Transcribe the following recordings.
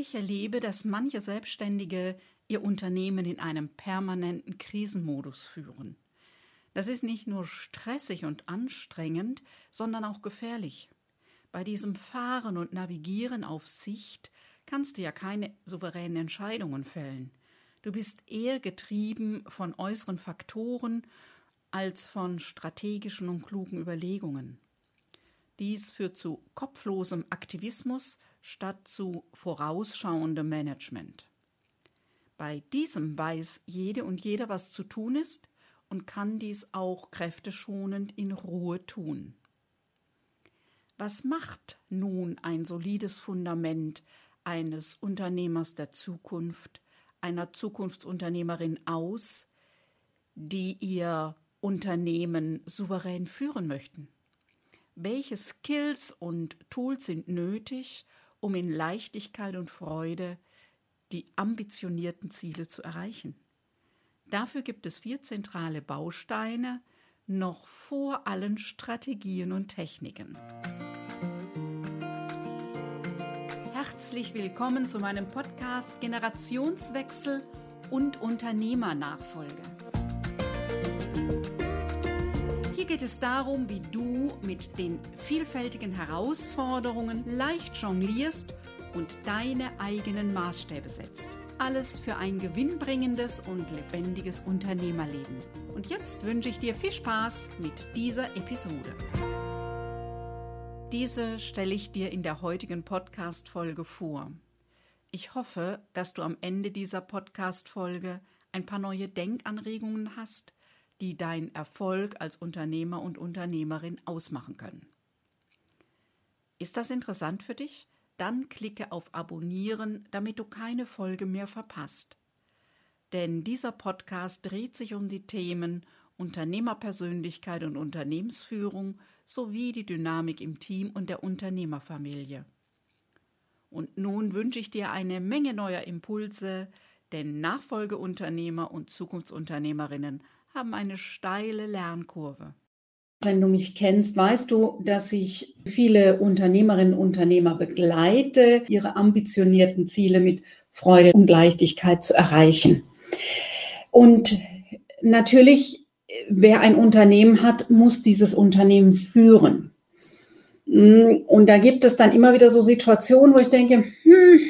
Ich erlebe, dass manche Selbstständige ihr Unternehmen in einem permanenten Krisenmodus führen. Das ist nicht nur stressig und anstrengend, sondern auch gefährlich. Bei diesem Fahren und Navigieren auf Sicht kannst du ja keine souveränen Entscheidungen fällen. Du bist eher getrieben von äußeren Faktoren als von strategischen und klugen Überlegungen. Dies führt zu kopflosem Aktivismus statt zu vorausschauendem Management. Bei diesem weiß jede und jeder, was zu tun ist und kann dies auch kräfteschonend in Ruhe tun. Was macht nun ein solides Fundament eines Unternehmers der Zukunft, einer Zukunftsunternehmerin aus, die ihr Unternehmen souverän führen möchten? Welche Skills und Tools sind nötig, um in Leichtigkeit und Freude die ambitionierten Ziele zu erreichen. Dafür gibt es vier zentrale Bausteine, noch vor allen Strategien und Techniken. Herzlich willkommen zu meinem Podcast Generationswechsel und Unternehmernachfolge. Hier geht es darum, wie du mit den vielfältigen Herausforderungen leicht jonglierst und deine eigenen Maßstäbe setzt. Alles für ein gewinnbringendes und lebendiges Unternehmerleben. Und jetzt wünsche ich dir viel Spaß mit dieser Episode. Diese stelle ich dir in der heutigen Podcast-Folge vor. Ich hoffe, dass du am Ende dieser Podcast-Folge ein paar neue Denkanregungen hast, die dein Erfolg als Unternehmer und Unternehmerin ausmachen können. Ist das interessant für dich? Dann klicke auf Abonnieren, damit du keine Folge mehr verpasst. Denn dieser Podcast dreht sich um die Themen Unternehmerpersönlichkeit und Unternehmensführung sowie die Dynamik im Team und der Unternehmerfamilie. Und nun wünsche ich dir eine Menge neuer Impulse, denn Nachfolgeunternehmer und Zukunftsunternehmerinnen haben eine steile Lernkurve. Wenn du mich kennst, weißt du, dass ich viele Unternehmerinnen und Unternehmer begleite, ihre ambitionierten Ziele mit Freude und Leichtigkeit zu erreichen. Und natürlich, wer ein Unternehmen hat, muss dieses Unternehmen führen. Und da gibt es dann immer wieder so Situationen, wo ich denke, hm,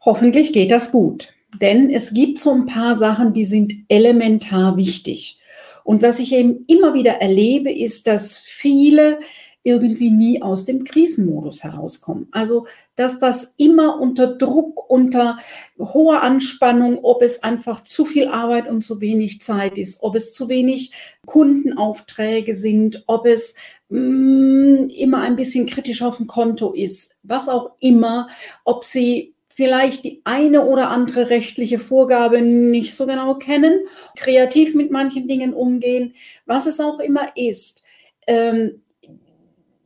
hoffentlich geht das gut. Denn es gibt so ein paar Sachen, die sind elementar wichtig. Und was ich eben immer wieder erlebe, ist, dass viele irgendwie nie aus dem Krisenmodus herauskommen. Also, dass das immer unter Druck, unter hoher Anspannung, ob es einfach zu viel Arbeit und zu wenig Zeit ist, ob es zu wenig Kundenaufträge sind, ob es mh, mm, immer ein bisschen kritisch auf dem Konto ist, was auch immer, ob sie vielleicht die eine oder andere rechtliche Vorgabe nicht so genau kennen, kreativ mit manchen Dingen umgehen, was es auch immer ist. Ähm,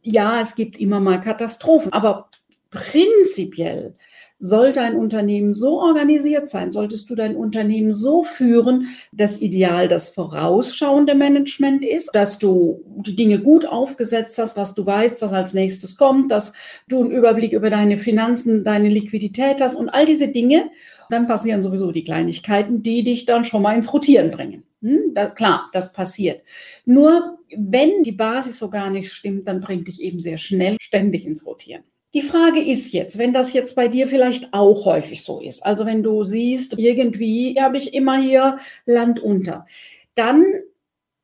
ja, es gibt immer mal Katastrophen, aber prinzipiell sollte ein Unternehmen so organisiert sein, solltest du dein Unternehmen so führen, dass ideal das vorausschauende Management ist, dass du die Dinge gut aufgesetzt hast, was du weißt, was als nächstes kommt, dass du einen Überblick über deine Finanzen, deine Liquidität hast und all diese Dinge. Dann passieren sowieso die Kleinigkeiten, die dich dann schon mal ins Rotieren bringen. Hm? Da, klar, das passiert. Nur wenn die Basis so gar nicht stimmt, dann bringt dich eben sehr schnell ständig ins Rotieren. Die Frage ist jetzt, wenn das jetzt bei dir vielleicht auch häufig so ist, also wenn du siehst, irgendwie habe ich immer hier Land unter, dann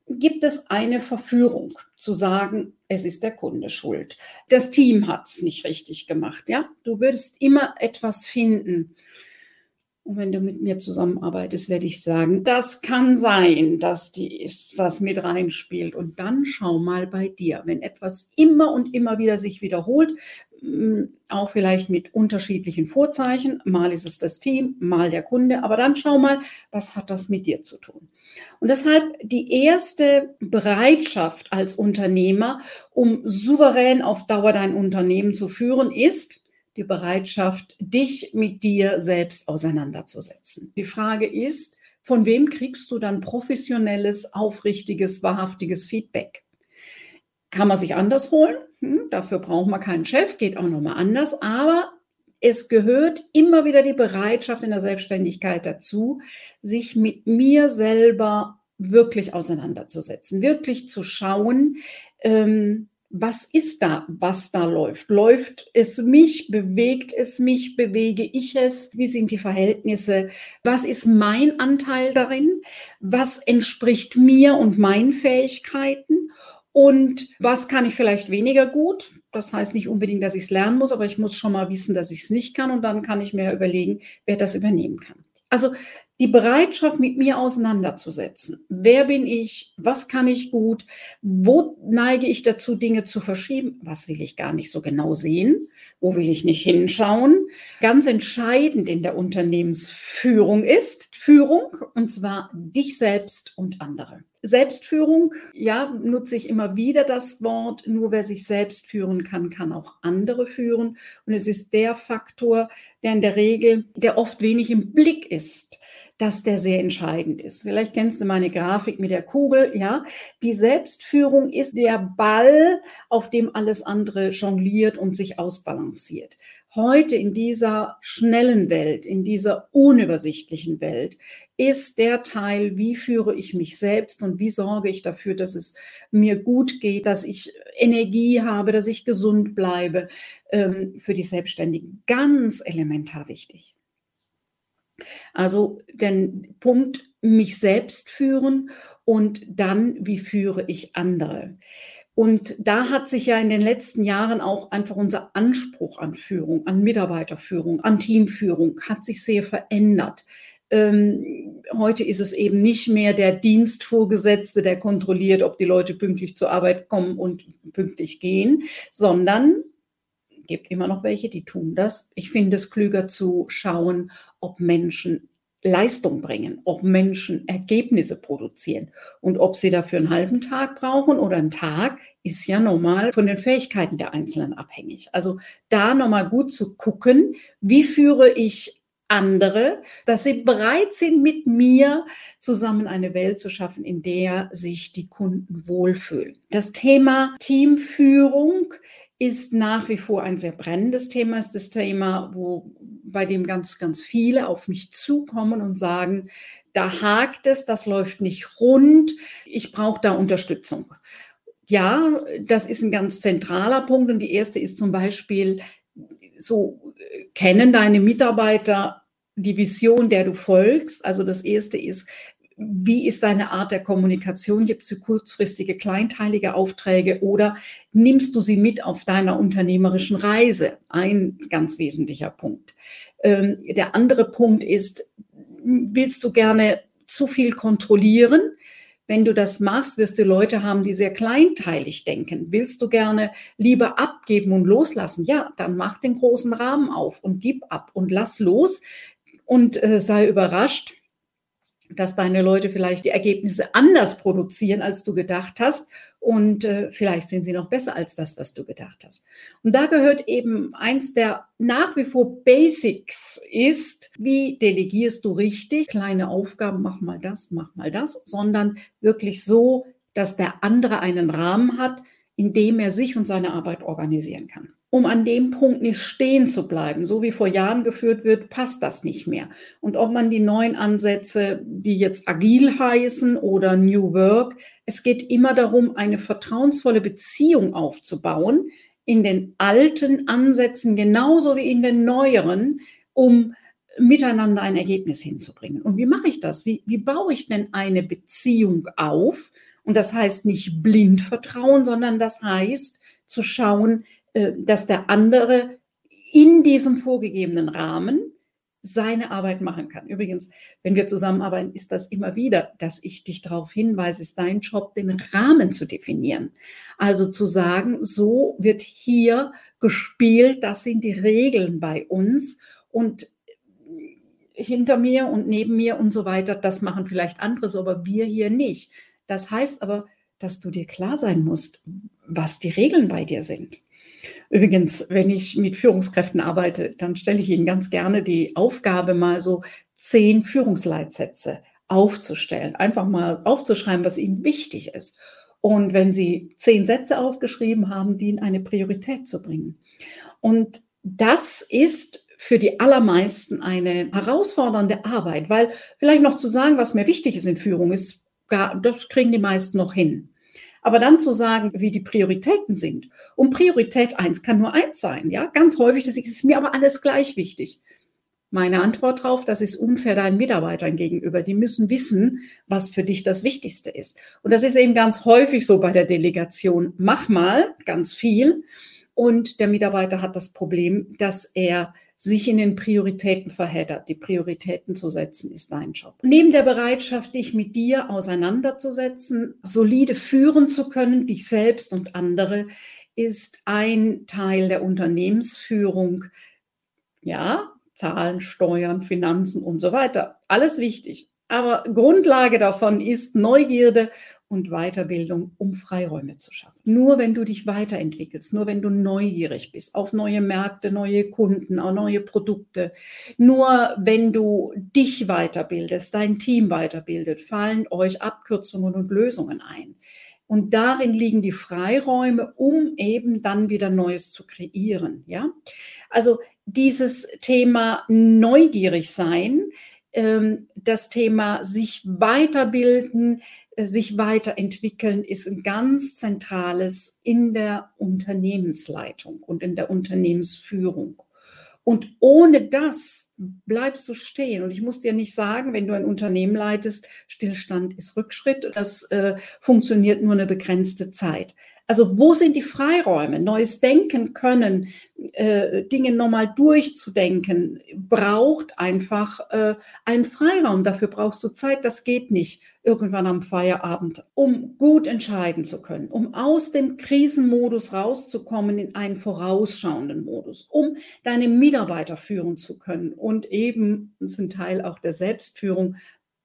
gibt es eine Verführung zu sagen, es ist der Kunde schuld. Das Team hat es nicht richtig gemacht. Ja, du würdest immer etwas finden. Und wenn du mit mir zusammenarbeitest, werde ich sagen, das kann sein, dass die, das mit reinspielt. Und dann schau mal bei dir, wenn etwas immer und immer wieder sich wiederholt, auch vielleicht mit unterschiedlichen Vorzeichen. Mal ist es das Team, mal der Kunde. Aber dann schau mal, was hat das mit dir zu tun? Und deshalb die erste Bereitschaft als Unternehmer, um souverän auf Dauer dein Unternehmen zu führen, ist die Bereitschaft, dich mit dir selbst auseinanderzusetzen. Die Frage ist, von wem kriegst du dann professionelles, aufrichtiges, wahrhaftiges Feedback? Kann man sich anders holen? Hm, dafür braucht man keinen Chef, geht auch nochmal anders. Aber es gehört immer wieder die Bereitschaft in der Selbstständigkeit dazu, sich mit mir selber wirklich auseinanderzusetzen, wirklich zu schauen, ähm, was ist da, was da läuft? Läuft es mich? Bewegt es mich? Bewege ich es? Wie sind die Verhältnisse? Was ist mein Anteil darin? Was entspricht mir und meinen Fähigkeiten? Und was kann ich vielleicht weniger gut? Das heißt nicht unbedingt, dass ich es lernen muss, aber ich muss schon mal wissen, dass ich es nicht kann und dann kann ich mir überlegen, wer das übernehmen kann. Also die Bereitschaft, mit mir auseinanderzusetzen. Wer bin ich? Was kann ich gut? Wo neige ich dazu, Dinge zu verschieben? Was will ich gar nicht so genau sehen? Wo will ich nicht hinschauen? Ganz entscheidend in der Unternehmensführung ist Führung, und zwar dich selbst und andere. Selbstführung, ja, nutze ich immer wieder das Wort. Nur wer sich selbst führen kann, kann auch andere führen. Und es ist der Faktor, der in der Regel, der oft wenig im Blick ist dass der sehr entscheidend ist. Vielleicht kennst du meine Grafik mit der Kugel, ja. Die Selbstführung ist der Ball, auf dem alles andere jongliert und sich ausbalanciert. Heute in dieser schnellen Welt, in dieser unübersichtlichen Welt, ist der Teil, wie führe ich mich selbst und wie sorge ich dafür, dass es mir gut geht, dass ich Energie habe, dass ich gesund bleibe, ähm, für die Selbstständigen ganz elementar wichtig. Also den Punkt, mich selbst führen und dann, wie führe ich andere. Und da hat sich ja in den letzten Jahren auch einfach unser Anspruch an Führung, an Mitarbeiterführung, an Teamführung hat sich sehr verändert. Ähm, heute ist es eben nicht mehr der Dienstvorgesetzte, der kontrolliert, ob die Leute pünktlich zur Arbeit kommen und pünktlich gehen, sondern gibt immer noch welche, die tun das. Ich finde es klüger zu schauen, ob Menschen Leistung bringen, ob Menschen Ergebnisse produzieren. Und ob sie dafür einen halben Tag brauchen oder einen Tag, ist ja normal von den Fähigkeiten der Einzelnen abhängig. Also da nochmal gut zu gucken, wie führe ich andere, dass sie bereit sind, mit mir zusammen eine Welt zu schaffen, in der sich die Kunden wohlfühlen. Das Thema Teamführung ist nach wie vor ein sehr brennendes Thema, ist das Thema, wo, bei dem ganz, ganz viele auf mich zukommen und sagen, da hakt es, das läuft nicht rund, ich brauche da Unterstützung. Ja, das ist ein ganz zentraler Punkt und die erste ist zum Beispiel, so kennen deine Mitarbeiter die Vision, der du folgst. Also das erste ist, wie ist deine Art der Kommunikation? Gibt es kurzfristige, kleinteilige Aufträge oder nimmst du sie mit auf deiner unternehmerischen Reise? Ein ganz wesentlicher Punkt. Ähm, der andere Punkt ist, willst du gerne zu viel kontrollieren? Wenn du das machst, wirst du Leute haben, die sehr kleinteilig denken. Willst du gerne lieber abgeben und loslassen? Ja, dann mach den großen Rahmen auf und gib ab und lass los und äh, sei überrascht, dass deine Leute vielleicht die Ergebnisse anders produzieren, als du gedacht hast. Und äh, vielleicht sind sie noch besser als das, was du gedacht hast. Und da gehört eben eins der nach wie vor Basics ist, wie delegierst du richtig? Kleine Aufgaben, mach mal das, mach mal das, sondern wirklich so, dass der andere einen Rahmen hat, in dem er sich und seine Arbeit organisieren kann um an dem Punkt nicht stehen zu bleiben. So wie vor Jahren geführt wird, passt das nicht mehr. Und ob man die neuen Ansätze, die jetzt agil heißen oder New Work, es geht immer darum, eine vertrauensvolle Beziehung aufzubauen in den alten Ansätzen genauso wie in den neueren, um miteinander ein Ergebnis hinzubringen. Und wie mache ich das? Wie, wie baue ich denn eine Beziehung auf? Und das heißt nicht blind vertrauen, sondern das heißt zu schauen, dass der andere in diesem vorgegebenen Rahmen seine Arbeit machen kann. Übrigens, wenn wir zusammenarbeiten, ist das immer wieder, dass ich dich darauf hinweise, ist dein Job, den Rahmen zu definieren. Also zu sagen, so wird hier gespielt, das sind die Regeln bei uns und hinter mir und neben mir und so weiter, das machen vielleicht andere so, aber wir hier nicht. Das heißt aber, dass du dir klar sein musst, was die Regeln bei dir sind. Übrigens, wenn ich mit Führungskräften arbeite, dann stelle ich ihnen ganz gerne die Aufgabe, mal so zehn Führungsleitsätze aufzustellen. Einfach mal aufzuschreiben, was ihnen wichtig ist. Und wenn sie zehn Sätze aufgeschrieben haben, die in eine Priorität zu bringen. Und das ist für die allermeisten eine herausfordernde Arbeit, weil vielleicht noch zu sagen, was mir wichtig ist in Führung, ist gar, das kriegen die meisten noch hin. Aber dann zu sagen, wie die Prioritäten sind. Und Priorität eins kann nur eins sein, ja. Ganz häufig, das ist mir aber alles gleich wichtig. Meine Antwort darauf, das ist unfair deinen Mitarbeitern gegenüber. Die müssen wissen, was für dich das Wichtigste ist. Und das ist eben ganz häufig so bei der Delegation. Mach mal ganz viel. Und der Mitarbeiter hat das Problem, dass er sich in den Prioritäten verheddert. Die Prioritäten zu setzen ist dein Job. Neben der Bereitschaft, dich mit dir auseinanderzusetzen, solide führen zu können, dich selbst und andere, ist ein Teil der Unternehmensführung, ja, Zahlen, Steuern, Finanzen und so weiter. Alles wichtig. Aber Grundlage davon ist Neugierde und Weiterbildung, um Freiräume zu schaffen. Nur wenn du dich weiterentwickelst, nur wenn du neugierig bist auf neue Märkte, neue Kunden, auch neue Produkte, nur wenn du dich weiterbildest, dein Team weiterbildet, fallen euch Abkürzungen und Lösungen ein. Und darin liegen die Freiräume, um eben dann wieder Neues zu kreieren. Ja, also dieses Thema neugierig sein, das Thema sich weiterbilden, äh, sich weiterentwickeln, ist ein ganz zentrales in der Unternehmensleitung und in der Unternehmensführung. Und ohne das bleibst du stehen. Und ich muss dir nicht sagen, wenn du ein Unternehmen leitest, Stillstand ist Rückschritt. Das äh, funktioniert nur eine begrenzte Zeit. Also wo sind die Freiräume? Neues Denken können, äh, Dinge nochmal durchzudenken, braucht einfach äh, einen Freiraum. Dafür brauchst du Zeit. Das geht nicht irgendwann am Feierabend, um gut entscheiden zu können, um aus dem Krisenmodus rauszukommen in einen vorausschauenden Modus, um deine Mitarbeiter führen zu können und eben, das ist ein Teil auch der Selbstführung,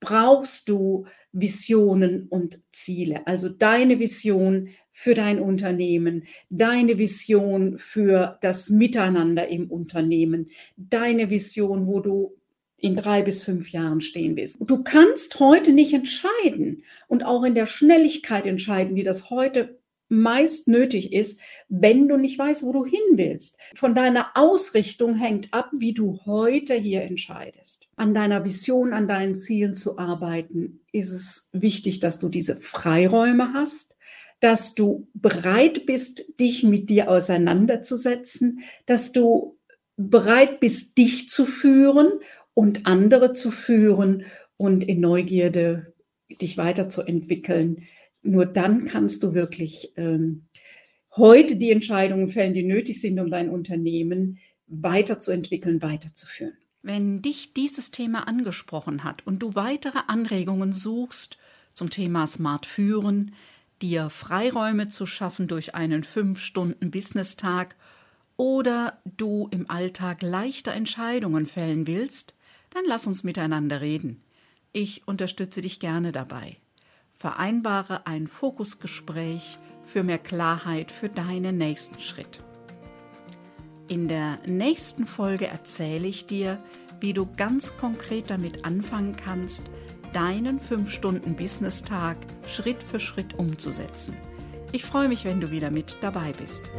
brauchst du Visionen und Ziele. Also deine Vision für dein Unternehmen, deine Vision für das Miteinander im Unternehmen, deine Vision, wo du in drei bis fünf Jahren stehen willst. Du kannst heute nicht entscheiden und auch in der Schnelligkeit entscheiden, wie das heute meist nötig ist, wenn du nicht weißt, wo du hin willst. Von deiner Ausrichtung hängt ab, wie du heute hier entscheidest. An deiner Vision, an deinen Zielen zu arbeiten, ist es wichtig, dass du diese Freiräume hast, dass du bereit bist, dich mit dir auseinanderzusetzen, dass du bereit bist, dich zu führen und andere zu führen und in Neugierde dich weiterzuentwickeln nur dann kannst du wirklich ähm, heute die Entscheidungen fällen, die nötig sind, um dein Unternehmen weiterzuentwickeln, weiterzuführen. Wenn dich dieses Thema angesprochen hat und du weitere Anregungen suchst zum Thema Smart Führen, dir Freiräume zu schaffen durch einen 5-Stunden-Business-Tag oder du im Alltag leichter Entscheidungen fällen willst, dann lass uns miteinander reden. Ich unterstütze dich gerne dabei. Vereinbare ein Fokusgespräch für mehr Klarheit für deinen nächsten Schritt. In der nächsten Folge erzähle ich dir, wie du ganz konkret damit anfangen kannst, deinen 5-Stunden-Business-Tag Schritt für Schritt umzusetzen. Ich freue mich, wenn du wieder mit dabei bist.